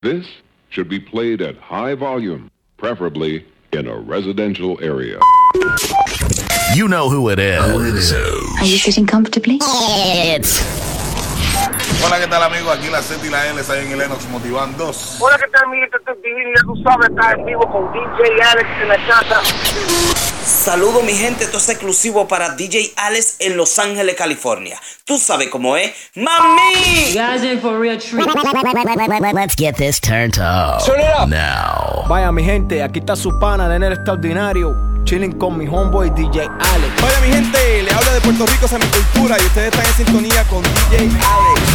This should be played at high volume, preferably in a residential area. You know who it is. Are you sitting comfortably? It's Hola, ¿qué tal, amigo? Aquí la Z y la L saben en Lennox Motivan 2. Hola, ¿qué tal, amiguito? Este es Divino, ya tú sabes, estás en vivo con DJ Alex en la casa. Saludo mi gente, esto es exclusivo para DJ Alex en Los Ángeles, California. Tú sabes cómo es. ¡Mami! Guys for a real treat. Let's get this turned up. Turn it up. Now. Vaya mi gente, aquí está su pana de Nero Extraordinario, chilling con mi homeboy DJ Alex. Hola mi gente, le habla de Puerto Rico, esa es mi cultura y ustedes están en sintonía con DJ Alex.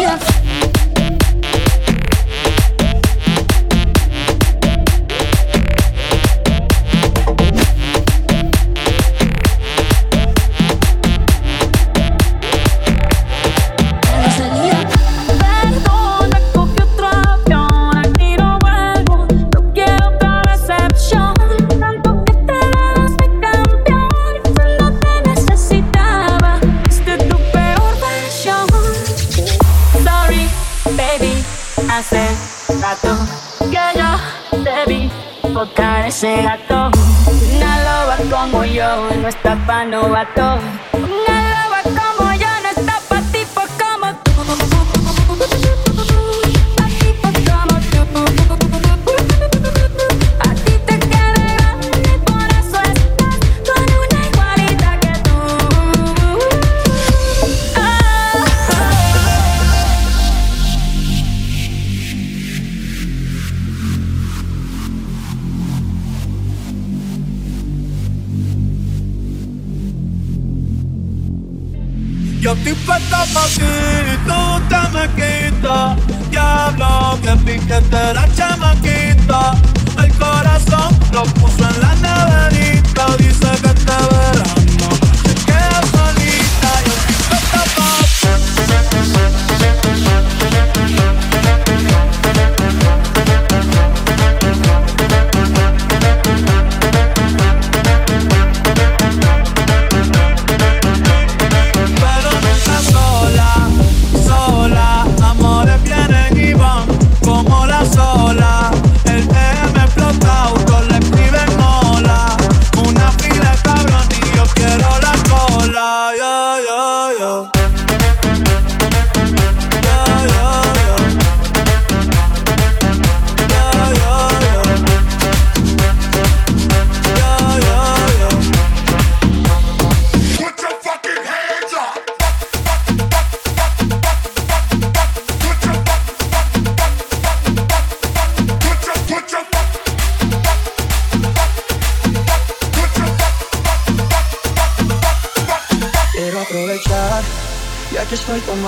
yeah. Está pa'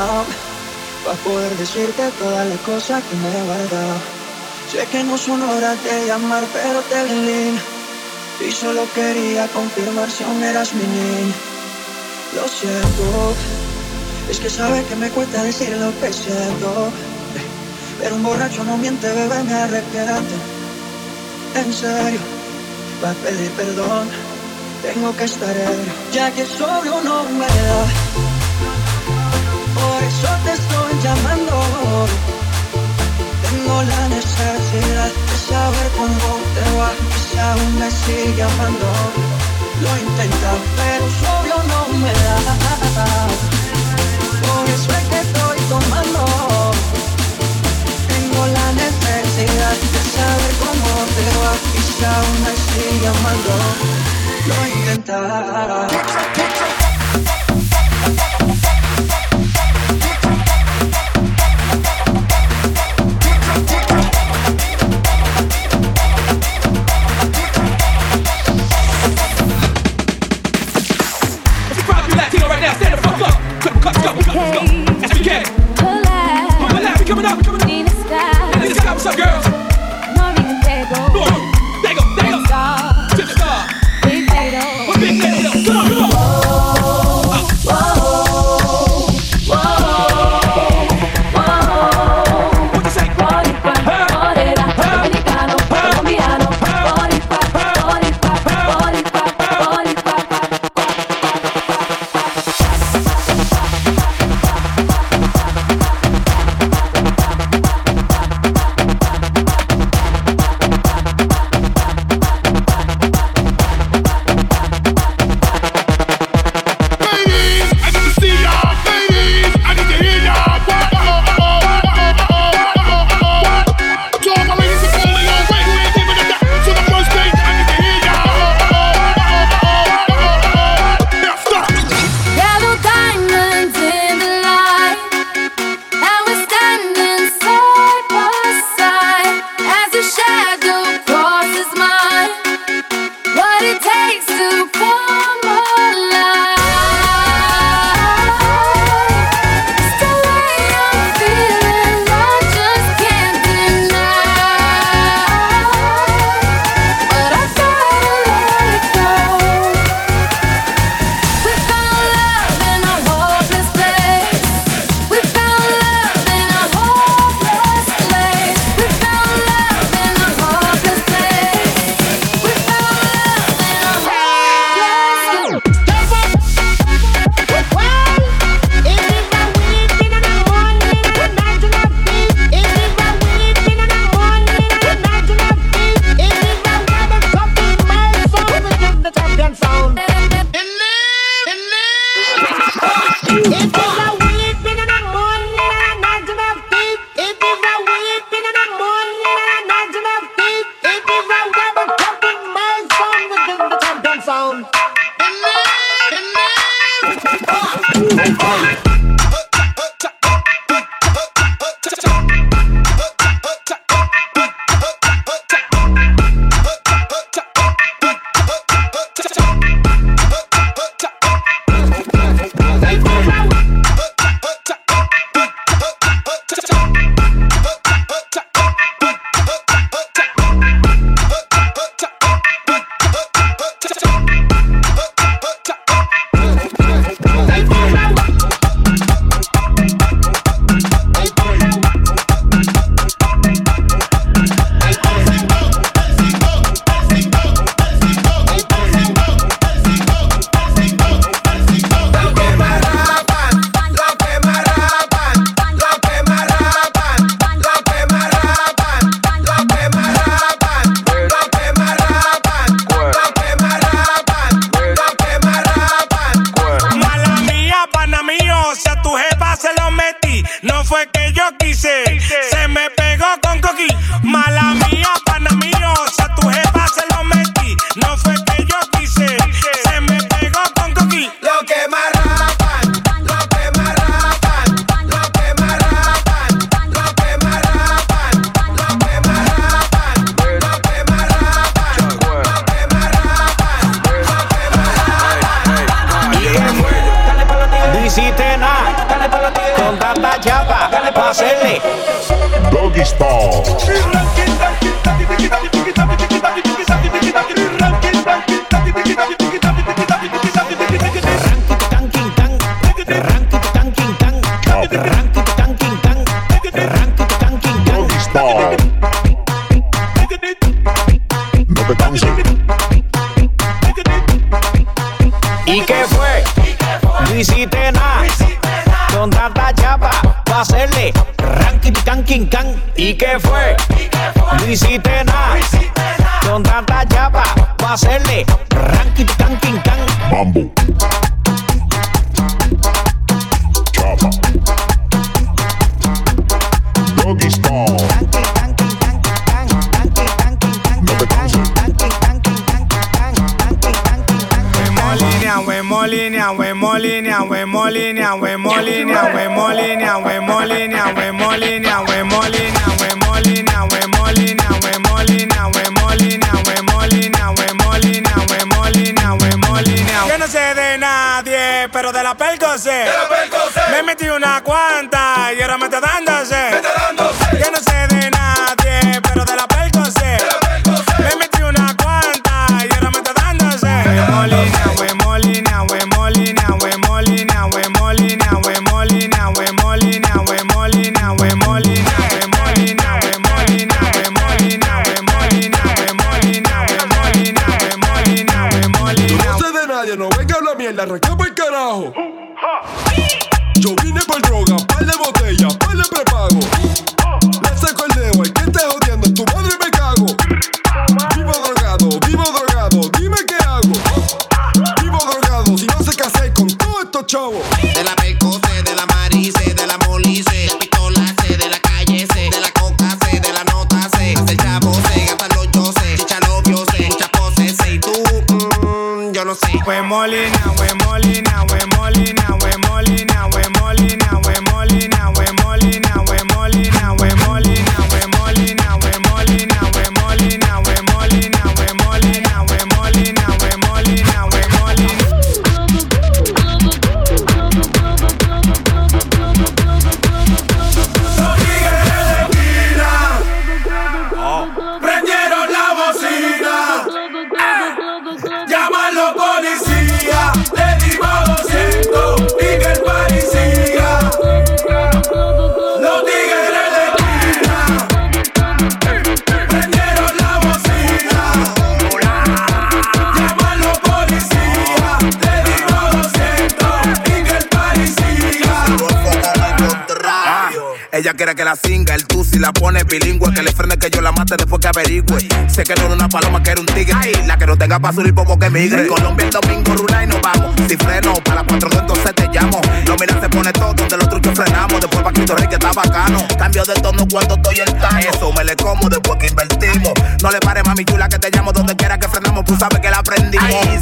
tomado, para poder decirte todas las cosas que me he guardado. Sé que no son horas de llamar, pero te vi en línea. Y solo quería confirmar si aún eras mi niña. Lo siento, es que sabes que me cuesta decir lo que siento. Pero un borracho no miente, bebé, me arrepiento. En serio, va pedir perdón. Tengo que estar ebrio, ya que sobrio no me da. Por eso te estoy llamando. Tengo la necesidad de saber cómo te va. Y si aún me sigue amando. Lo he intentado, pero sobrio no me da. Por eso es que estoy tomando. Tengo la necesidad de saber cómo te va. Y si aún me sigue amando. Lo he Style. No te canses. ¿Y qué fue? No hiciste nada. Con tanta chapa pa' hacerle ranking can king can. ¿Y qué fue? No hiciste nada. Con tanta chapa pa' hacerle ranking can king can. Mambo. Molinia, we molinia, we molinia, we molinia, we molinia, we molinia, we molinia, we molinia, we molinia, we molinia, we molinia, we molinia, we molinia, we molinia, we molinia, we molinia. Yo no sé de nadie, pero de la pelco sé. Me metí una cuanta y ahora me está dándose. Yo vine por droga, par de botellas, par de prepago. Le saco el dedo, el que esté jodiendo, en tu madre me cago. Vivo drogado, vivo drogado, dime qué hago. Vivo drogado, si no sé qué hacer con todos estos chavos. De la Percose, de la Marice, de la Molice, de la pistola C, de la calle C, de la coca C, de la nota C, del chavo C, hasta los yo sé, chicha muchas poses C, y tú, mm, yo no sé. Molina, bilingüe, que le frene que yo la mate después que averigüe. Sé que no era una paloma, que era un tigre. La que no tenga pa' subir poco que migre. Colombia el domingo rula y nos vamos. Si freno, para las 4 entonces te llamo. Lo mira se pone todo, donde los truchos frenamos. Después pa' Cristo Rey que está bacano. Cambio de tono cuando estoy en tano. Eso me le como después que invertimos. No le pare mami chula que te llamo donde quiera que frenamos. Tú sabes que la aprendimos. Ay,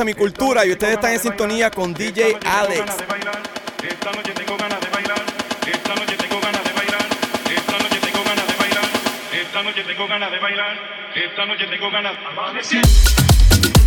a mi cultura y ustedes están en sintonía con DJ Alex. Tengo ganas de bailar. Esta noche ganas de bailar. Esta noche ganas.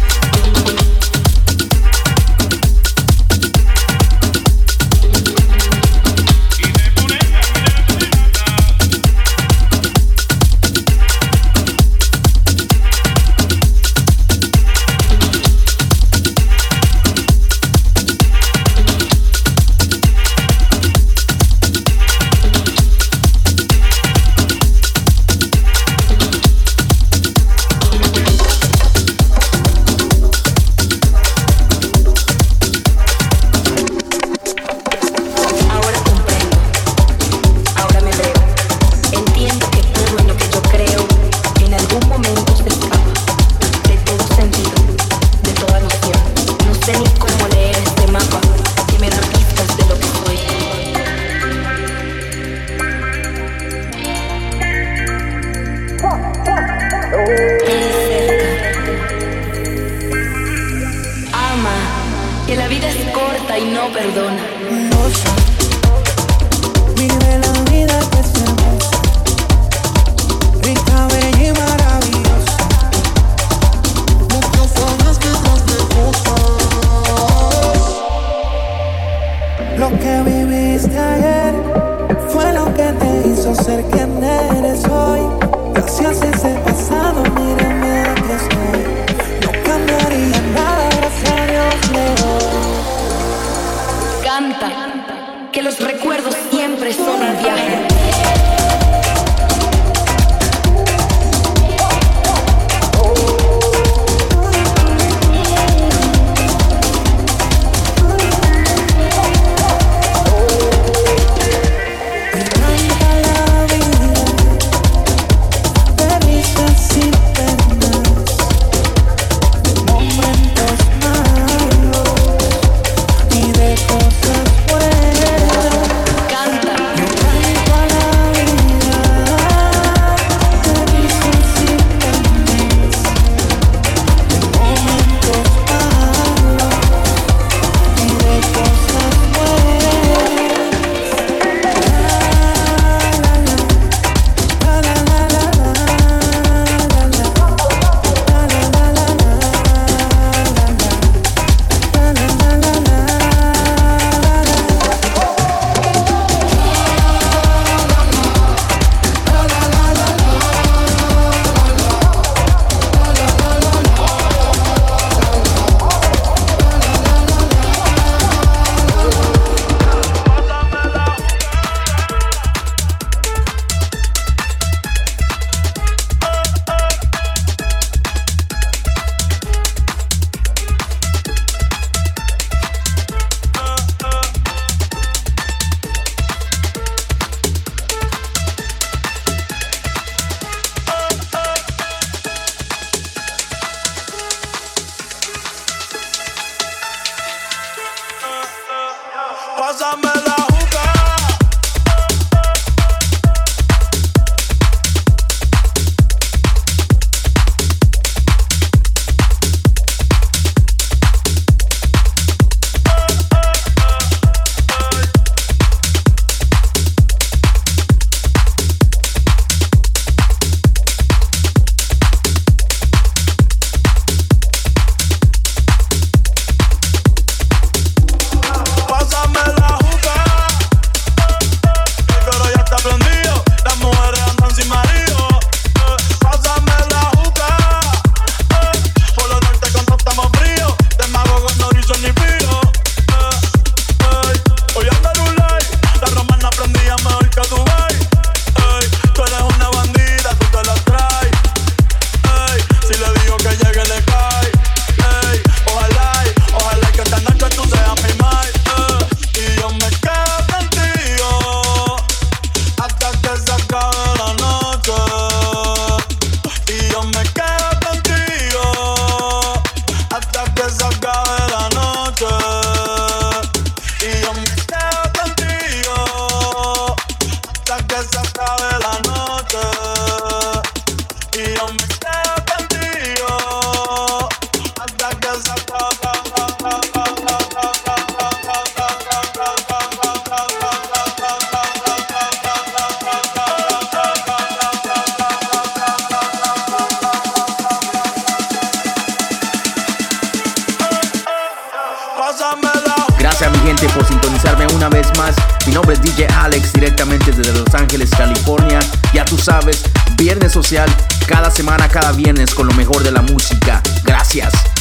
I'm la Viernes Social cada semana, cada viernes con lo mejor de la música. Gracias.